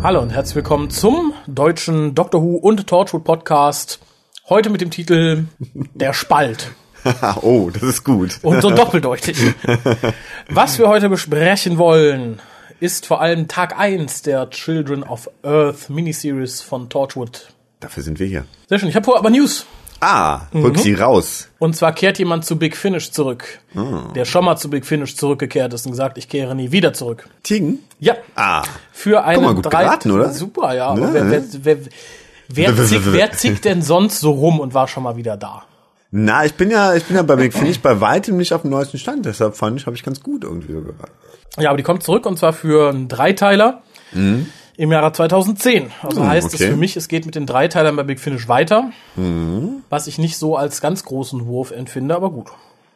Hallo und herzlich willkommen zum deutschen Doctor Who und Torchwood Podcast. Heute mit dem Titel Der Spalt. oh, das ist gut. Und so doppeldeutig. Was wir heute besprechen wollen, ist vor allem Tag 1 der Children of Earth Miniseries von Torchwood. Dafür sind wir hier. Sehr schön. Ich habe vorher aber News. Ah, rück Mhm. sie raus. Und zwar kehrt jemand zu Big Finish zurück, der schon mal zu Big Finish zurückgekehrt ist und gesagt, ich kehre nie wieder zurück. Ting? Ja, Ah. für eine mal, gut drei geraten, oder? Super, ja. Ne? wer, wer, wer, wer, zick, wer zickt denn sonst so rum und war schon mal wieder da? Na, ich bin ja, ich bin ja bei Big Finish bei weitem nicht auf dem neuesten Stand. Deshalb fand ich, habe ich ganz gut irgendwie so geraten. Ja, aber die kommt zurück und zwar für einen Dreiteiler im Jahre 2010. Also heißt es Mhm. okay. für mich, es geht mit den Dreiteilern bei Big Finish weiter, was ich nicht so als ganz großen Wurf empfinde, aber gut.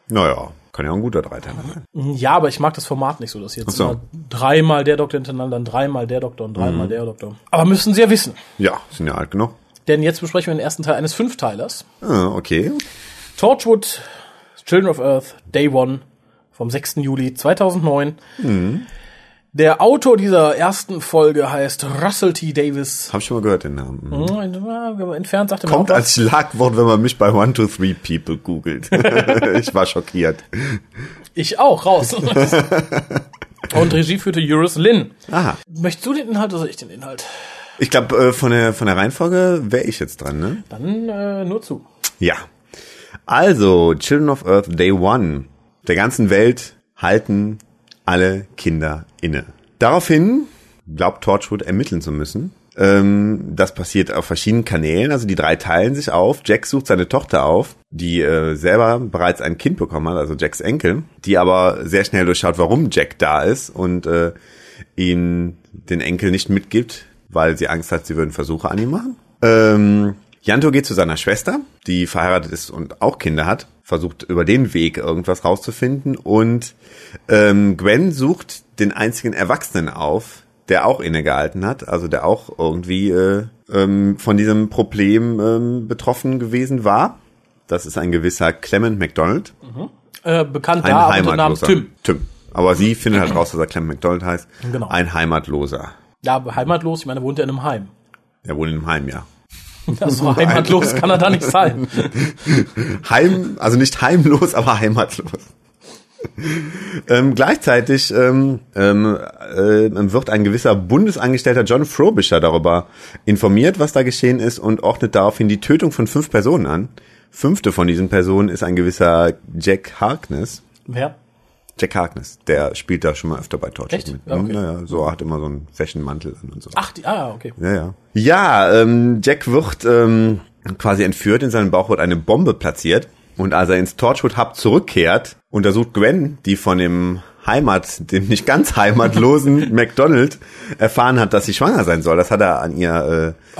Naja, kann ja auch ein guter Dreiteiler sein. Ja, aber ich mag das Format nicht so, dass jetzt so. dreimal der Doktor hintereinander, dann dreimal der Doktor und Mhm. dreimal der Doktor. Aber müssen Sie ja wissen. Ja, sind ja alt genug. Denn jetzt besprechen wir den ersten Teil eines Fünfteilers. Ah, okay. Torchwood, Children of Earth, Day One vom 6. Juli 2009. Mhm. Der Autor dieser ersten Folge heißt Russell T. Davis. Hab ich schon mal gehört, den Namen. Mhm. Hm, Entfernt sagt er Kommt als Schlagwort, wenn man mich bei One, Two, Three People googelt. ich war schockiert. Ich auch, raus. Und Regie führte Eurus Lynn. Aha. Möchtest du den Inhalt oder ich den Inhalt? Ich glaube, äh, von der, von der Reihenfolge wäre ich jetzt dran, ne? Dann äh, nur zu. Ja. Also, Children of Earth Day One. Der ganzen Welt halten alle Kinder inne. Daraufhin glaubt Torchwood ermitteln zu müssen. Ähm, das passiert auf verschiedenen Kanälen. Also die drei teilen sich auf. Jack sucht seine Tochter auf, die äh, selber bereits ein Kind bekommen hat, also Jacks Enkel, die aber sehr schnell durchschaut, warum Jack da ist und äh, ihm den Enkel nicht mitgibt, weil sie Angst hat, sie würden Versuche an ihm machen. Ähm, Janto geht zu seiner Schwester, die verheiratet ist und auch Kinder hat, versucht über den Weg irgendwas rauszufinden und ähm, Gwen sucht den einzigen Erwachsenen auf, der auch innegehalten hat, also der auch irgendwie äh, ähm, von diesem Problem ähm, betroffen gewesen war. Das ist ein gewisser Clement McDonald, Äh, bekannt ein da unter dem Namen. Tim. Tim. Aber sie findet halt raus, dass er Clement McDonald heißt. Genau. Ein Heimatloser. Ja, heimatlos, ich meine, er wohnt ja in einem Heim. Er wohnt in einem Heim, ja. So heimatlos kann er da nicht sein. Heim, also nicht heimlos, aber heimatlos. ähm, gleichzeitig ähm, ähm, äh, wird ein gewisser Bundesangestellter John Frobisher darüber informiert, was da geschehen ist und ordnet daraufhin die Tötung von fünf Personen an. Fünfte von diesen Personen ist ein gewisser Jack Harkness. Wer? Jack Harkness, der spielt da schon mal öfter bei Torchwood mit. Ja, okay. Naja, so hat immer so einen Fashionmantel an und so. Ach, die, ah, okay. Ja, ja. Ja, ähm, Jack wird ähm, quasi entführt, in seinem Bauch wird eine Bombe platziert. Und als er ins Torchwood Hub zurückkehrt, untersucht Gwen, die von dem Heimat, dem nicht ganz heimatlosen McDonald erfahren hat, dass sie schwanger sein soll. Das hat er an ihr äh,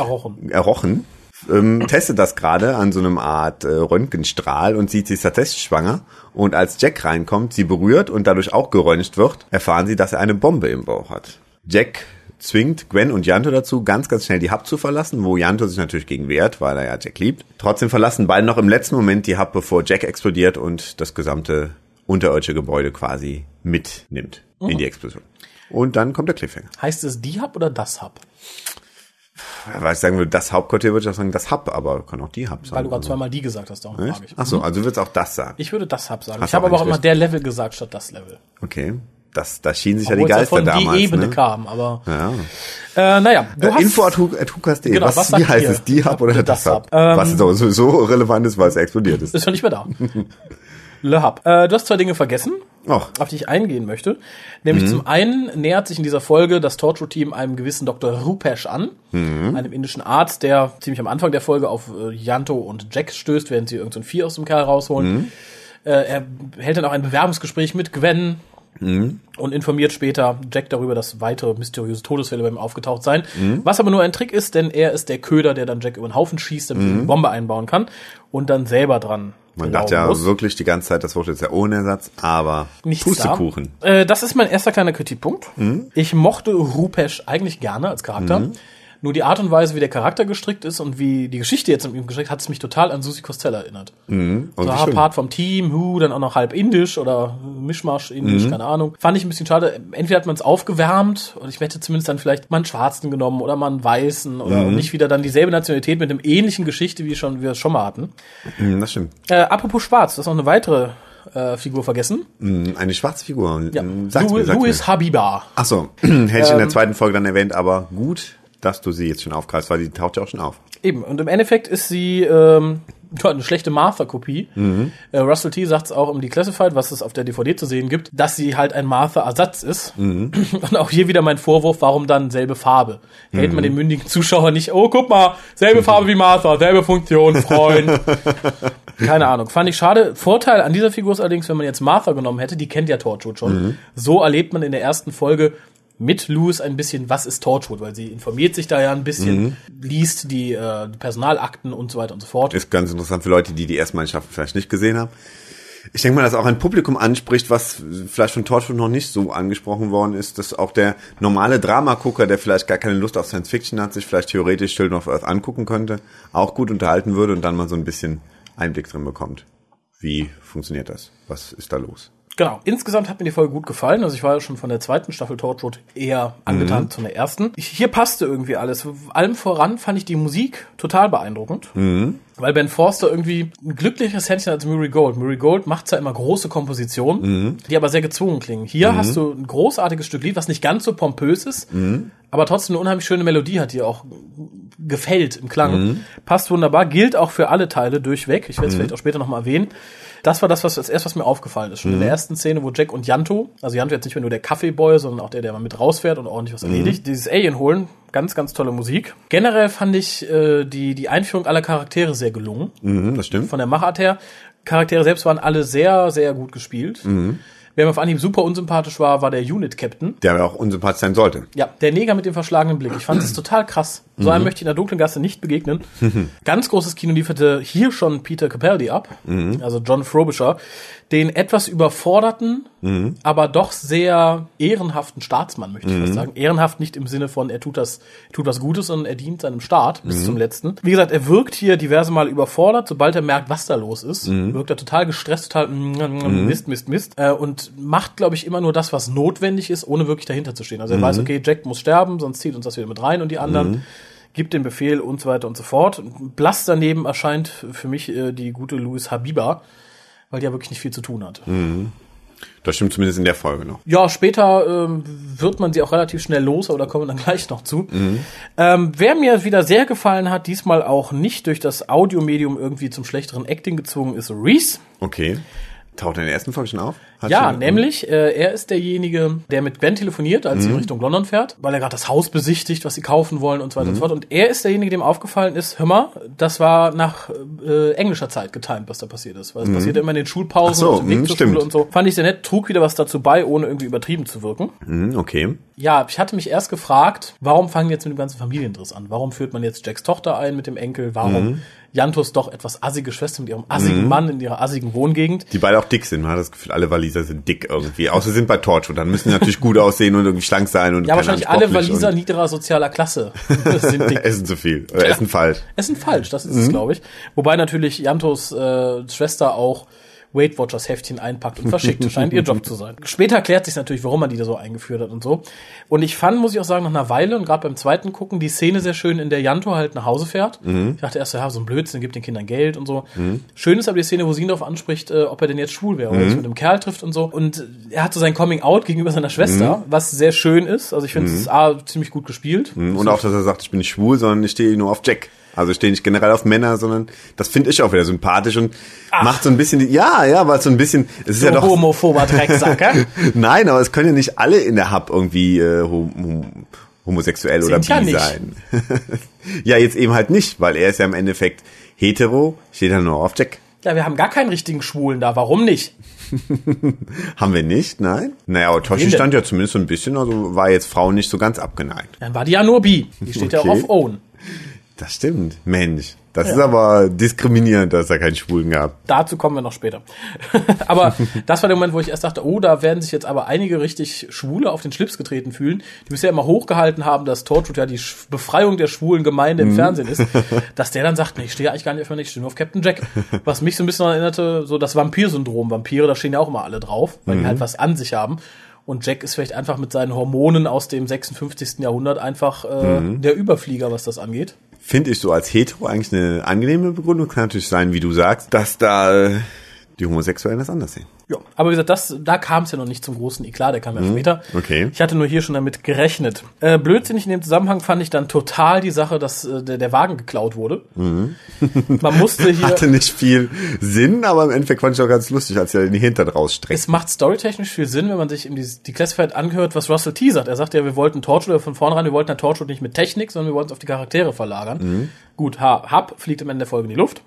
errochen. Ähm, testet das gerade an so einem Art äh, Röntgenstrahl und sieht, sie ist tatsächlich schwanger. Und als Jack reinkommt, sie berührt und dadurch auch geröntgt wird, erfahren sie, dass er eine Bombe im Bauch hat. Jack zwingt Gwen und Janto dazu, ganz, ganz schnell die Hub zu verlassen, wo Janto sich natürlich gegen wehrt, weil er ja Jack liebt. Trotzdem verlassen beide noch im letzten Moment die Hub, bevor Jack explodiert und das gesamte unterirdische Gebäude quasi mitnimmt in die Explosion. Und dann kommt der Cliffhanger. Heißt es die Hub oder das Hub? Weil ich sagen würde, das Hauptquartier würde ich auch sagen, das Hub, aber kann auch die Hub sein. Weil du gerade zweimal die gesagt hast, darum frage ich. Ach so, also du würdest auch das sagen. Ich würde das Hub sagen. Hast ich habe aber auch immer der Level gesagt statt das Level. Okay. Das, da schienen sich ja die Obwohl es Geister von damals. die Ebene ne? kam, aber Ja. äh, naja, du Äh, hast Info at at hukas.de. Genau, was, was wie heißt ihr? es? Die Hub oder Das das, Hub? Ähm, was jetzt aber sowieso relevant ist, weil es explodiert ist. ist ja nicht mehr da. Le Hub. Äh, du hast zwei Dinge vergessen, Och, auf die ich eingehen möchte. Nämlich zum einen nähert sich in dieser Folge das Torchwood-Team einem gewissen Dr. Rupesh an, einem indischen Arzt, der ziemlich am Anfang der Folge auf äh, Yanto und Jack stößt, während sie irgendein so Vieh aus dem Kerl rausholen. Äh, er hält dann auch ein Bewerbungsgespräch mit Gwen und informiert später Jack darüber, dass weitere mysteriöse Todesfälle bei ihm aufgetaucht seien. Was aber nur ein Trick ist, denn er ist der Köder, der dann Jack über den Haufen schießt, damit er die Bombe einbauen kann und dann selber dran. Man glauben dachte ja muss. wirklich die ganze Zeit, das Wort jetzt ja ohne Ersatz, aber Nichts Pustekuchen. Da. Äh, das ist mein erster kleiner Kritikpunkt. Ich mochte Rupesh eigentlich gerne als Charakter. Nur die Art und Weise, wie der Charakter gestrickt ist und wie die Geschichte jetzt mit ihm gestrickt, hat es mich total an Susi Costello erinnert. Mhm. Oh, So wie. Part vom Team, Hu, dann auch noch halb indisch oder Mischmasch Mhm. indisch, keine Ahnung. Fand ich ein bisschen schade. Entweder hat man es aufgewärmt und ich hätte zumindest dann vielleicht mal einen Schwarzen genommen oder mal einen Weißen oder Mhm. nicht wieder dann dieselbe Nationalität mit einem ähnlichen Geschichte, wie schon wir es schon mal hatten. Mhm, das stimmt. Äh, apropos Schwarz, das ist noch eine weitere äh, Figur vergessen. Mhm, Eine schwarze Figur. Ja. Mhm, sag's Louis, mir, Louis. Habiba. Ach so, hätte ich in der Ähm, zweiten Folge dann erwähnt, aber gut, dass du sie jetzt schon aufgreifst, weil die taucht ja auch schon auf. Eben, und im Endeffekt ist sie ähm, eine schlechte Martha-Kopie. Mhm. Äh, Russell T. sagt es auch im Declassified, was es auf der DVD zu sehen gibt, dass sie halt ein Martha-Ersatz ist. Mhm. Und auch hier wieder mein Vorwurf, warum dann selbe Farbe? Hält Mhm. man den mündigen Zuschauer nicht, oh, guck mal, selbe Farbe wie Martha, selbe Funktion, Freund. Keine Ahnung, fand ich schade. Vorteil an dieser Figur ist allerdings, wenn man jetzt Martha genommen hätte, die kennt ja Torchwood schon. Mhm. So erlebt man in der ersten Folge mit Louis ein bisschen, was ist Torchwood, weil sie informiert sich da ja ein bisschen, Mhm. liest die, äh, die Personalakten und so weiter und so fort. Ist ganz interessant für Leute, die die ersten Mannschaften vielleicht nicht gesehen haben. Ich denke mal, dass auch ein Publikum anspricht, was vielleicht von Torchwood noch nicht so angesprochen worden ist, dass auch der normale Dramagucker, der vielleicht gar keine Lust auf Science Fiction hat, sich vielleicht theoretisch Children of Earth angucken könnte, auch gut unterhalten würde und dann mal so ein bisschen Einblick drin bekommt. Wie funktioniert das? Was ist da los? Genau. Insgesamt hat mir die Folge gut gefallen. Also ich war ja schon von der zweiten Staffel Torchwood eher angetan zu der ersten. Hier passte irgendwie alles. Allem voran fand ich die Musik total beeindruckend. Weil Ben Forster irgendwie ein glücklicheres Händchen als Murray Gold. Murray Gold macht zwar immer große Kompositionen, die aber sehr gezwungen klingen. Hier hast du ein großartiges Stück Lied, was nicht ganz so pompös ist, aber trotzdem eine unheimlich schöne Melodie hat, die auch gefällt im Klang. Passt wunderbar, gilt auch für alle Teile durchweg. Ich werde es vielleicht auch später nochmal erwähnen. Das war das, was das erste, was mir aufgefallen ist. Schon in der ersten Szene, wo Jack und Janto, also Janto jetzt nicht mehr nur der Kaffeeboy, sondern auch der, der mal mit rausfährt und ordentlich was erledigt, dieses Alien holen. Ganz, ganz tolle Musik. Generell fand ich äh, die, die Einführung aller Charaktere sehr gelungen. Mhm, das stimmt. Von der Machart her. Charaktere selbst waren alle sehr, sehr gut gespielt. Wer mir auf Anhieb super unsympathisch war, war der Unit-Captain. Der aber auch unsympathisch sein sollte. Ja, der Neger mit dem verschlagenen Blick. Ich fand es total krass. So einem möchte ich in der dunklen Gasse nicht begegnen. Ganz großes Kino lieferte hier schon Peter Capaldi ab, also John Frobisher, den etwas überforderten, aber doch sehr ehrenhaften Staatsmann, möchte ich fast sagen. Ehrenhaft nicht im Sinne von, er tut das, tut was Gutes, sondern er dient seinem Staat bis zum letzten. Wie gesagt, er wirkt hier diverse Mal überfordert, sobald er merkt, was da los ist. Wirkt er total gestresst, total Mist, Mist, Mist. Äh, und macht, glaube ich, immer nur das, was notwendig ist, ohne wirklich dahinter zu stehen. Also er weiß, okay, Jack muss sterben, sonst zieht uns das wieder mit rein und die anderen gibt den Befehl und so weiter und so fort. Blass daneben erscheint für mich äh, die gute Louis Habiba, weil die ja wirklich nicht viel zu tun hat. Das stimmt zumindest in der Folge noch. Ja, später ähm, wird man sie auch relativ schnell los, aber da kommen wir dann gleich noch zu. Ähm, wer mir wieder sehr gefallen hat, diesmal auch nicht durch das Audiomedium irgendwie zum schlechteren Acting gezwungen, ist Reese. Okay. Taucht er in der ersten Folge schon auf? Hat Ja, schon- nämlich, äh, er ist derjenige, der mit Gwen telefoniert, als sie in Richtung London fährt, weil er gerade das Haus besichtigt, was sie kaufen wollen und so weiter und so fort. Und er ist derjenige, dem aufgefallen ist, hör mal, das war nach äh, englischer Zeit getimt, was da passiert ist. Weil es passiert immer in den Schulpausen so, und im Weg mhm, zur. Schule und so. Fand ich sehr nett, trug wieder was dazu bei, ohne irgendwie übertrieben zu wirken. Mhm, okay. Ja, ich hatte mich erst gefragt, warum fangen wir jetzt mit dem ganzen Familiendriss an? Warum führt man jetzt Jacks Tochter ein mit dem Enkel? Warum Jantos doch etwas assige Schwester mit ihrem assigen Mann in ihrer assigen Wohngegend? Die beide auch dick sind. Man hat das Gefühl, alle Waliser sind dick irgendwie. Außer sie sind bei Torchwood. Dann müssen die natürlich gut aussehen und irgendwie schlank sein und Ja, wahrscheinlich alle Waliser niederer sozialer Klasse sind dick. Essen zu viel. Oder essen falsch. Es sind falsch, das ist es, glaube ich. Wobei natürlich Jantos äh, Schwester auch Weight Watchers Heftchen einpackt und verschickt. Scheint ihr Job zu sein. Später klärt sich natürlich, warum man die da so eingeführt hat und so. Und ich fand, muss ich auch sagen, nach einer Weile und gerade beim zweiten Gucken die Szene sehr schön, in der Janto halt nach Hause fährt. Ich dachte erst, ja, so ein Blödsinn, gibt den Kindern Geld und so. Schön ist aber die Szene, wo sie ihn darauf anspricht, äh, ob er denn jetzt schwul wäre oder sich mit einem Kerl trifft und so. Und er hat so sein Coming Out gegenüber seiner Schwester, was sehr schön ist. Also ich finde es A, ziemlich gut gespielt. Und auch, dass er sagt, ich bin nicht schwul, sondern ich stehe nur auf Jack. Also ich stehe nicht generell auf Männer, sondern das finde ich auch wieder sympathisch und macht so ein bisschen, die, ja, ja, weil so ein bisschen, es ist ja So doch, homophober Drecksack, hä? nein, aber es können ja nicht alle in der Hub irgendwie äh, hom hom homosexuell oder Sind ja bi nicht. sein. ja, jetzt eben halt nicht, weil er ist ja im Endeffekt hetero, steht ja nur auf Jack. Ja, wir haben gar keinen richtigen Schwulen da. Warum nicht? Haben wir nicht, nein? Naja, aber Toshi stand ja zumindest so ein bisschen, also war jetzt Frauen nicht so ganz abgeneigt. Dann war die ja nur bi. Die steht ja Okay. auch auf Own. Das stimmt. Mensch. Das ist aber diskriminierend, dass er keinen Schwulen gab. Dazu kommen wir noch später. aber das war der Moment, wo ich erst dachte, oh, da werden sich jetzt aber einige richtig Schwule auf den Schlips getreten fühlen, die bisher immer hochgehalten haben, dass Torchwood ja die Befreiung der schwulen Gemeinde im Fernsehen ist, dass der dann sagt, nee, ich stehe eigentlich gar nicht auf mich, ich stehe nur auf Captain Jack. Was mich so ein bisschen erinnerte, so das Vampir-Syndrom. Vampire, da stehen ja auch immer alle drauf, weil die halt was an sich haben. Und Jack ist vielleicht einfach mit seinen Hormonen aus dem 56. Jahrhundert einfach äh, der Überflieger, was das angeht. Finde ich so als Hetero eigentlich eine angenehme Begründung. Kann natürlich sein, wie du sagst, dass da äh, die Homosexuellen das anders sehen. Ja, aber wie gesagt, das, da kam es ja noch nicht zum großen Eklat, der kam ja später. okay. Ich hatte nur hier schon damit gerechnet. Äh, blödsinnig in dem Zusammenhang fand ich dann total die Sache, dass äh, der, der Wagen geklaut wurde. Man musste hier, Hatte nicht viel Sinn, aber im Endeffekt fand ich auch ganz lustig, als er den Hintern rausstreckt. es macht storytechnisch viel Sinn, wenn man sich in die, die Classified angehört, was Russell T. sagt. Er sagt ja, wir wollten Torchwood von vornherein, wir wollten ja Torchwood nicht mit Technik, sondern wir wollten es auf die Charaktere verlagern. Gut, ha, Hub fliegt am Ende der Folge in die Luft.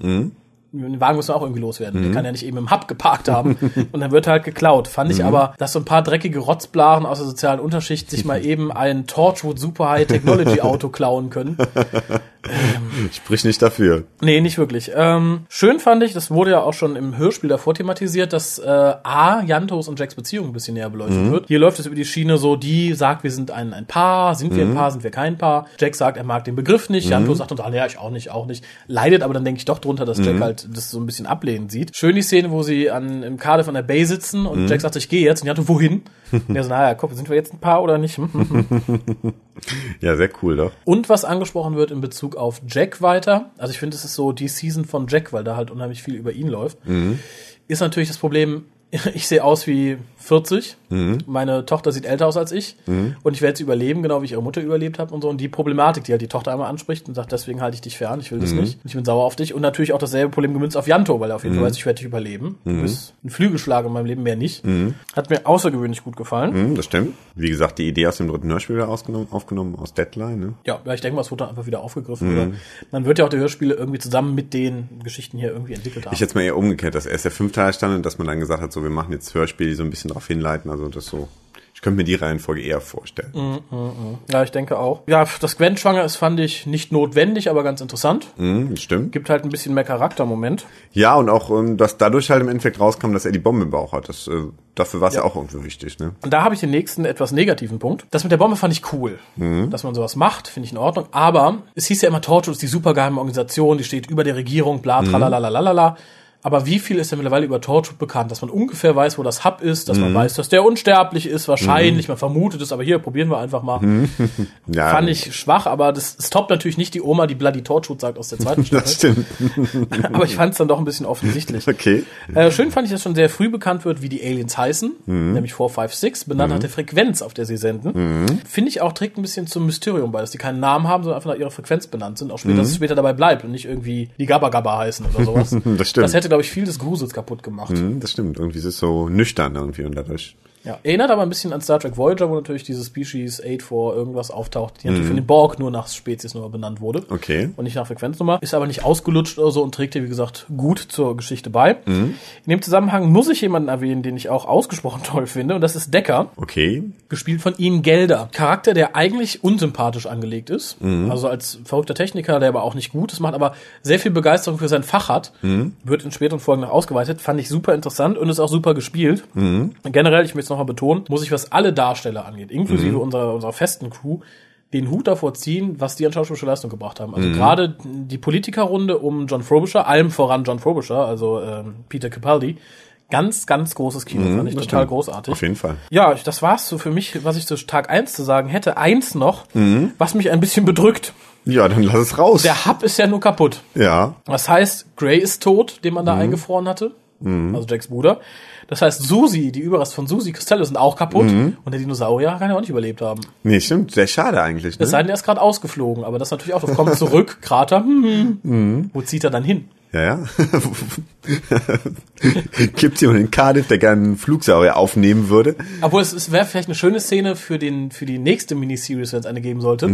Den Wagen muss man auch irgendwie loswerden. Der kann ja nicht eben im Hub geparkt haben. und dann wird halt geklaut. Fand ich aber, dass so ein paar dreckige Rotzblaren aus der sozialen Unterschicht sich mal eben ein Torchwood Super High Technology Auto klauen können. Sprich nicht dafür. Nee, nicht wirklich. Ähm, schön fand ich, das wurde ja auch schon im Hörspiel davor thematisiert, dass äh, A, Jantos und Jacks Beziehung ein bisschen näher beleuchtet wird. Hier läuft es über die Schiene so, die sagt, wir sind ein, ein Paar, sind wir ein Paar, sind wir kein Paar. Jack sagt, er mag den Begriff nicht. Janto sagt uns, ah, ja, ich auch nicht, auch nicht. Leidet aber dann denke ich doch drunter, dass Jack halt das so ein bisschen ablehnend sieht. Schön die Szene, wo sie an, im Cardiff an der Bay sitzen und Jack sagt, ich gehe jetzt. Und Janto, wohin? Und er so, naja, guck, sind wir jetzt ein Paar oder nicht? Ja, sehr cool, doch. Und was angesprochen wird in Bezug auf Jack weiter, also ich finde, es ist so die Season von Jack, weil da halt unheimlich viel über ihn läuft, ist natürlich das Problem, ich sehe aus wie 40, meine Tochter sieht älter aus als ich und ich werde sie überleben, genau wie ich ihre Mutter überlebt habe und so. Und die Problematik, die halt die Tochter einmal anspricht und sagt, deswegen halte ich dich fern, ich will das nicht, ich bin sauer auf dich. Und natürlich auch dasselbe Problem gemünzt auf Janto, weil er auf jeden Fall weiß, ich werde dich überleben. Du bist ein Flügelschlag in meinem Leben, mehr nicht. Hat mir außergewöhnlich gut gefallen. Das stimmt. Wie gesagt, die Idee aus dem dritten Hörspiel wieder ausgenommen, aufgenommen aus Deadline. Ne? Ja, ich denke mal, es wurde dann einfach wieder aufgegriffen. Oder man wird ja auch die Hörspiele irgendwie zusammen mit den Geschichten hier irgendwie entwickelt haben. Ich jetzt mal eher umgekehrt, dass erst der fünfte Teil stand und dass man dann gesagt hat, so wir machen jetzt Hörspiele, die so ein bisschen darauf hinleiten. Also das so. Ich könnte mir die Reihenfolge eher vorstellen. ja, ich denke auch. Ja, dass Gwen schwanger ist, fand ich nicht notwendig, aber ganz interessant. Das stimmt. Gibt halt ein bisschen mehr Charaktermoment. Ja, und auch, ähm, dass dadurch halt im Endeffekt rauskam, dass er die Bombe im Bauch hat. Das, äh, dafür war es ja. auch irgendwie wichtig. Ne? Und da habe ich den nächsten etwas negativen Punkt. Das mit der Bombe fand ich cool. Dass man sowas macht, finde ich in Ordnung. Aber es hieß ja immer, Torchwood ist die supergeheime Organisation, die steht über der Regierung, bla, tralalalala. Aber wie viel ist denn mittlerweile über Torchwood bekannt, dass man ungefähr weiß, wo das Hub ist, dass man weiß, dass der unsterblich ist, wahrscheinlich, man vermutet es, aber hier probieren wir einfach mal. Ja, Fand ich schwach, aber das, das toppt natürlich nicht die Oma, die Bloody Torchwood sagt aus der zweiten Das Staffel. stimmt. aber ich fand es dann doch ein bisschen offensichtlich. Okay. Äh, schön fand ich, dass schon sehr früh bekannt wird, wie die Aliens heißen, Mhm. nämlich 456, benannt nach der Frequenz, auf der sie senden. Mhm. Finde ich auch, trägt ein bisschen zum Mysterium bei, dass die keinen Namen haben, sondern einfach nach ihrer Frequenz benannt sind. Auch später, dass es später dabei bleibt und nicht irgendwie die Gabba Gabba heißen oder sowas. Mhm. Das stimmt. Das hätte, glaube ich, viel des Grusels kaputt gemacht. Hm, Das stimmt. Irgendwie ist es so nüchtern irgendwie und dadurch. Ja. Erinnert aber ein bisschen an Star Trek Voyager, wo natürlich diese Species 8 irgendwas auftaucht, die Mhm. natürlich von den Borg nur nach Speziesnummer benannt wurde. Okay. Und nicht nach Frequenznummer. Ist aber nicht ausgelutscht oder so und trägt hier, wie gesagt, gut zur Geschichte bei. Mhm. In dem Zusammenhang muss ich jemanden erwähnen, den ich auch ausgesprochen toll finde. Und das ist Decker, Okay. gespielt von Ian Gelder. Charakter, der eigentlich unsympathisch angelegt ist. Mhm. Also als verrückter Techniker, der aber auch nicht gut ist, macht aber sehr viel Begeisterung für sein Fach hat. Mhm. Wird in späteren Folgen noch ausgeweitet. Fand ich super interessant und ist auch super gespielt. Mhm. Generell, ich möchte es nochmal betonen, muss ich, was alle Darsteller angeht, inklusive Mhm. unserer, unserer festen Crew, den Hut davor ziehen, was die an schauspielerischer Leistung gebracht haben. Mhm. Also gerade die Politikerrunde um John Frobisher, allem voran John Frobisher, also ähm, Peter Capaldi, ganz, ganz großes Kino, fand ich total stimmt. großartig. Auf jeden Fall. Ja, das war's so für mich, was ich zu Tag 1 zu sagen hätte. Eins noch, Mhm. was mich ein bisschen bedrückt. Ja, dann lass es raus. Der Hub ist ja nur kaputt. ja. Das heißt, Gray ist tot, den man da eingefroren hatte. Also Jacks Bruder. Das heißt, Susi, die Überreste von Susi Costello sind auch kaputt. Und der Dinosaurier kann ja auch nicht überlebt haben. Nee, stimmt. Sehr schade eigentlich. Es Ne? sei denn, er ist gerade ausgeflogen. Aber das ist natürlich auch, das kommt zurück, Krater. Hm. Wo zieht er dann hin? Ja, ja. Gibt jemanden in Cardiff, der gerne einen Flugsaurier aufnehmen würde? Obwohl es, es wäre vielleicht eine schöne Szene für, den, für die nächste Miniseries, wenn es eine geben sollte,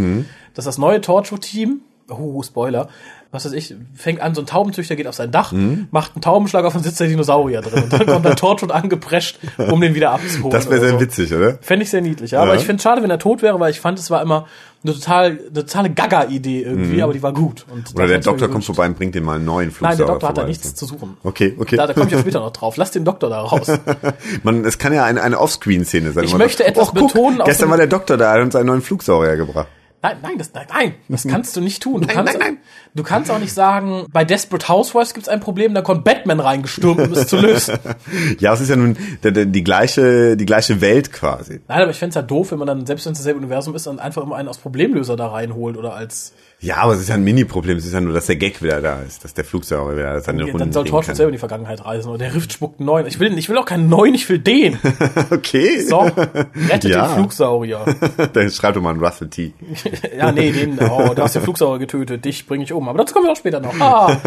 dass das neue Torchwood-Team oh, Spoiler, was weiß ich, fängt an, so ein Taubenzüchter geht auf sein Dach, macht einen Taubenschlag auf und sitzt der Dinosaurier drin. Und dann kommt der Torchwood angeprescht, um den wieder abzuholen. Das wäre sehr so. witzig, oder? Fände ich sehr niedlich, ja. Aber Ja. ich finde es schade, wenn er tot wäre, weil ich fand, es war immer eine total, eine totale Gaga-Idee irgendwie, aber die war gut. Und Mhm. Oder der Doktor kommt vorbei und bringt ihm mal einen neuen Nein, Flugsauger der Doktor hat da nichts zu suchen. Okay, okay. Da, da komme ich auch später noch drauf. Lass den Doktor da raus. Man, es kann ja eine, eine Offscreen-Szene sein. Ich möchte etwas "Och, guck, betonen Gestern war der Doktor da, er hat uns einen neuen Flugsaurier gebracht. Nein, nein, das, nein, nein, das kannst du nicht tun. Du Nein, kannst, nein, nein. Du kannst auch nicht sagen, bei Desperate Housewives gibt es ein Problem, da kommt Batman reingestürmt, um es zu lösen. Ja, es ist ja nun der, der, die gleiche, die gleiche Welt quasi. Nein, aber ich fänd's ja doof, wenn man dann, selbst wenn es dasselbe Universum ist, dann einfach immer einen aus Problemlöser da reinholt oder als. Ja, aber es ist ja ein Mini-Problem. Es ist ja nur, dass der Gag wieder da ist, dass der Flugsaurier wieder seine Runden dann soll Torchwood selber in die Vergangenheit reisen. Oder der Rift spuckt einen neuen. Ich will, ich will auch keinen neuen, ich will den. Okay. So, rettet Ja. den Flugsaurier. Dann schreib doch mal einen Russell T. ja, nee, den, oh, du hast den Flugsaurier getötet, dich bringe ich um. Aber dazu kommen wir auch später noch. Ah,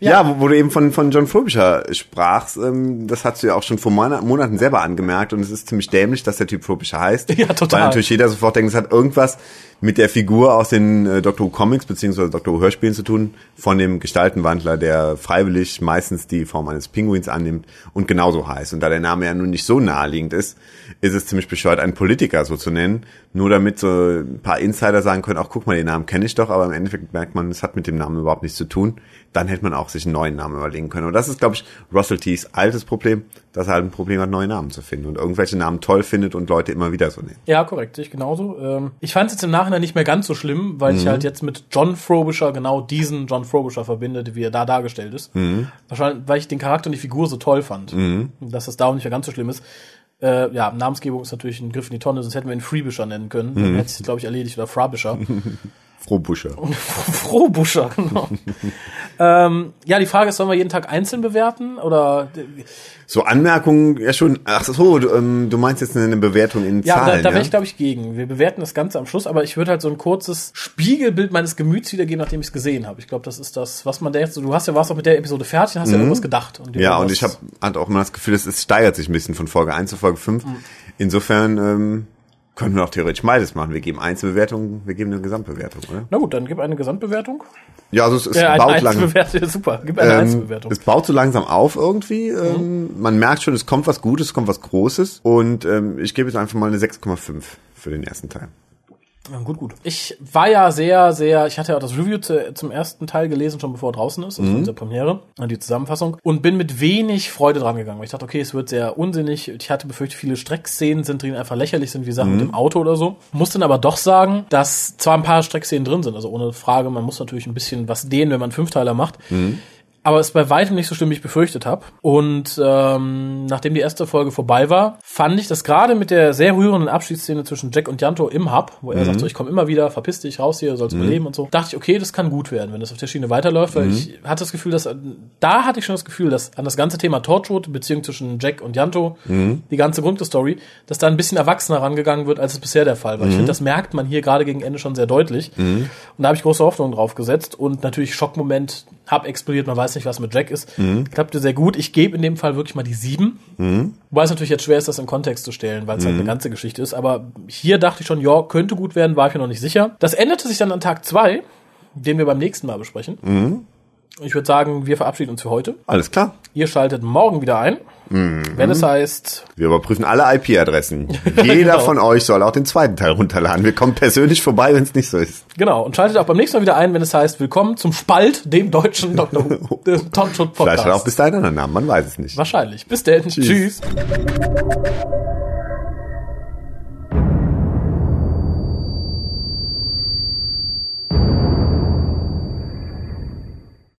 Ja, wo, wo du eben von, von John Frobisher sprachst, ähm, das hast du ja auch schon vor Mona- Monaten selber angemerkt und es ist ziemlich dämlich, dass der Typ Frobisher heißt. Ja, total. Weil natürlich jeder sofort denkt, es hat irgendwas mit der Figur aus den äh, Doctor Who Comics beziehungsweise Doctor Who Hörspielen zu tun, von dem Gestaltenwandler, der freiwillig meistens die Form eines Pinguins annimmt und genauso heißt. Und da der Name ja nun nicht so naheliegend ist, ist es ziemlich bescheuert, einen Politiker so zu nennen, nur damit so ein paar Insider sagen können, auch guck mal, den Namen kenne ich doch, aber im Endeffekt merkt man, es hat mit dem Namen überhaupt nichts zu tun. Dann hätte man auch sich einen neuen Namen überlegen können. Und das ist, glaube ich, Russell T's altes Problem, dass er halt ein Problem hat, neue Namen zu finden und irgendwelche Namen toll findet und Leute immer wieder so nennen. ja, korrekt, ich genauso. Ähm, ich fand es jetzt im Nachhinein nicht mehr ganz so schlimm, weil ich halt jetzt mit John Frobisher genau diesen John Frobisher verbinde, wie er da dargestellt ist. Wahrscheinlich, weil ich den Charakter und die Figur so toll fand. Dass das da auch nicht mehr ganz so schlimm ist. Äh, ja, Namensgebung ist natürlich ein Griff in die Tonne, sonst hätten wir ihn Freebisher nennen können. Dann hätte es, glaube ich, erledigt. Oder Frabisher. Frohbuscher. Frohbuscher, genau. ähm, ja, die Frage ist, sollen wir jeden Tag einzeln bewerten? Oder So Anmerkungen, ja schon, ach so, du, ähm, du meinst jetzt eine Bewertung in ja, Zahlen, da, da wäre ja? ich, glaube ich, gegen. Wir bewerten das Ganze am Schluss, aber ich würde halt so ein kurzes Spiegelbild meines Gemüts wiedergeben, nachdem ich es gesehen habe. Ich glaube, das ist das, was man denkt. So, du hast ja warst auch mit der Episode fertig und hast ja irgendwas gedacht. Und Mhm. Ja, und ich habe hatte auch immer das Gefühl, es, es steigert sich ein bisschen von Folge 1 zu Folge 5. Mhm. Insofern ähm, können wir auch theoretisch beides machen. Wir geben Einzelbewertungen, wir geben eine Gesamtbewertung, oder? Na gut, dann gib eine Gesamtbewertung. Ja, also es, es Ja, baut langsam. Super. Gib eine Ähm, Einzelbewertung. es baut so langsam auf irgendwie. Ähm, man merkt schon, es kommt was Gutes, es kommt was Großes. Und ähm, ich gebe jetzt einfach mal eine 6,5 für den ersten Teil. Ja, gut, gut. Ich war ja sehr, sehr, ich hatte ja auch das Review zu, zum ersten Teil gelesen, schon bevor er draußen ist, also unsere Premiere, und die Zusammenfassung, und bin mit wenig Freude dran gegangen, weil ich dachte, okay, es wird sehr unsinnig. Ich hatte befürchtet, viele Streckszenen sind drin einfach lächerlich sind, wie Sachen mit dem Auto oder so. Muss dann aber doch sagen, dass zwar ein paar Streckszenen drin sind, also ohne Frage, man muss natürlich ein bisschen was dehnen, wenn man Fünfteiler macht. Aber es ist bei weitem nicht so schlimm, wie ich befürchtet habe. Und ähm, nachdem die erste Folge vorbei war, fand ich das gerade mit der sehr rührenden Abschiedsszene zwischen Jack und Janto im Hub, wo er sagt, so, ich komme immer wieder, verpiss dich, raus hier, sollst überleben und so, dachte ich, okay, das kann gut werden, wenn das auf der Schiene weiterläuft, weil ich hatte das Gefühl, dass da hatte ich schon das Gefühl, dass an das ganze Thema Torchwood, Beziehung zwischen Jack und Janto, die ganze Grundstory, dass da ein bisschen erwachsener rangegangen wird, als es bisher der Fall war. Ich finde, das merkt man hier gerade gegen Ende schon sehr deutlich. Und da habe ich große Hoffnung drauf gesetzt und natürlich Schockmoment, hab explodiert, man weiß nicht, was mit Jack ist. Klappte sehr gut. Ich gebe in dem Fall wirklich mal die sieben. Wobei es natürlich jetzt schwer ist, das in Kontext zu stellen, weil es halt eine ganze Geschichte ist. Aber hier dachte ich schon, ja, könnte gut werden, war ich mir noch nicht sicher. Das änderte sich dann an Tag zwei, den wir beim nächsten Mal besprechen. Ich würde sagen, wir verabschieden uns für heute. Alles klar. Ihr schaltet morgen wieder ein, wenn es heißt, Wir überprüfen alle IP-Adressen. Jeder Genau. von euch soll auch den zweiten Teil runterladen. Wir kommen persönlich vorbei, wenn es nicht so ist. genau, und schaltet auch beim nächsten Mal wieder ein, wenn es heißt, willkommen zum Spalt, dem deutschen Dr. Dem Torchwood Vielleicht hat auch Podcast. bis dahin einen anderen Namen, man weiß es nicht. Wahrscheinlich. Bis dann. Tschüss.